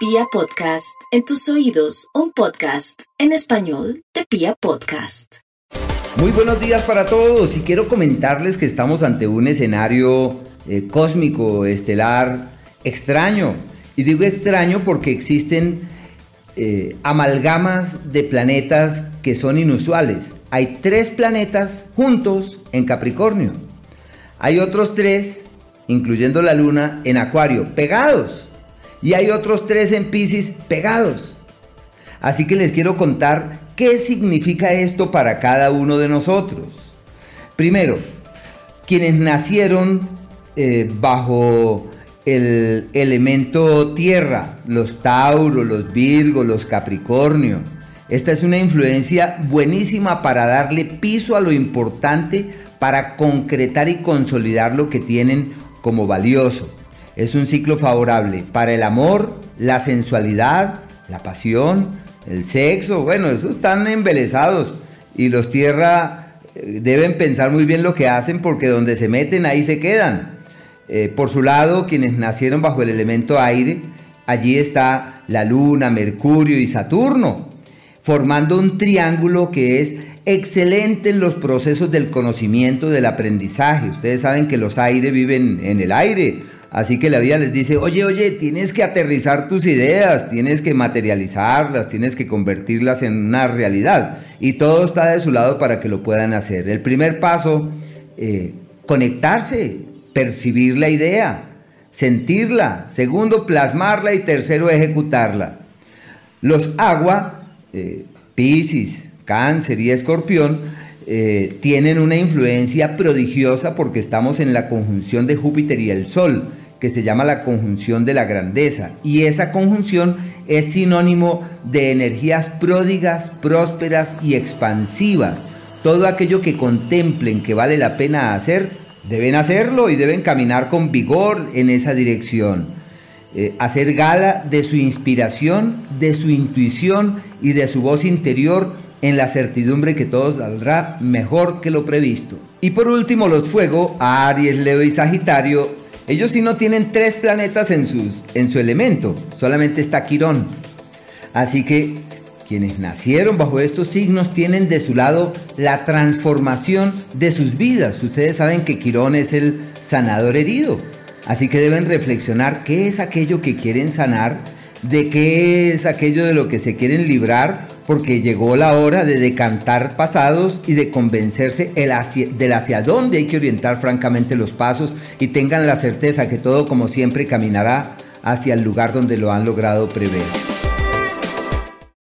Pia Podcast, en tus oídos, un podcast en español de Pia Podcast. Muy buenos días para todos y quiero comentarles que estamos ante un escenario eh, cósmico, estelar, extraño. Y digo extraño porque existen eh, amalgamas de planetas que son inusuales. Hay tres planetas juntos en Capricornio. Hay otros tres, incluyendo la Luna, en Acuario, pegados. Y hay otros tres en Pisces pegados. Así que les quiero contar qué significa esto para cada uno de nosotros. Primero, quienes nacieron eh, bajo el elemento tierra, los Tauros, los Virgos, los Capricornio. Esta es una influencia buenísima para darle piso a lo importante, para concretar y consolidar lo que tienen como valioso. Es un ciclo favorable para el amor, la sensualidad, la pasión, el sexo. Bueno, esos están embelesados y los tierra eh, deben pensar muy bien lo que hacen porque donde se meten ahí se quedan. Eh, por su lado, quienes nacieron bajo el elemento aire, allí está la Luna, Mercurio y Saturno, formando un triángulo que es excelente en los procesos del conocimiento, del aprendizaje. Ustedes saben que los aires viven en el aire, Así que la vida les dice, oye, oye, tienes que aterrizar tus ideas, tienes que materializarlas, tienes que convertirlas en una realidad. Y todo está de su lado para que lo puedan hacer. El primer paso, eh, conectarse, percibir la idea, sentirla. Segundo, plasmarla y tercero, ejecutarla. Los agua, eh, Piscis, Cáncer y Escorpión, eh, tienen una influencia prodigiosa porque estamos en la conjunción de Júpiter y el Sol que se llama la conjunción de la grandeza. Y esa conjunción es sinónimo de energías pródigas, prósperas y expansivas. Todo aquello que contemplen que vale la pena hacer, deben hacerlo y deben caminar con vigor en esa dirección. Eh, hacer gala de su inspiración, de su intuición y de su voz interior en la certidumbre que todo saldrá mejor que lo previsto. Y por último, los fuego, Aries, Leo y Sagitario, ellos sí no tienen tres planetas en, en su elemento, solamente está Quirón. Así que quienes nacieron bajo estos signos tienen de su lado la transformación de sus vidas. Ustedes saben que Quirón es el sanador herido. Así que deben reflexionar qué es aquello que quieren sanar, de qué es aquello de lo que se quieren librar porque llegó la hora de decantar pasados y de convencerse del hacia dónde hay que orientar francamente los pasos y tengan la certeza que todo como siempre caminará hacia el lugar donde lo han logrado prever.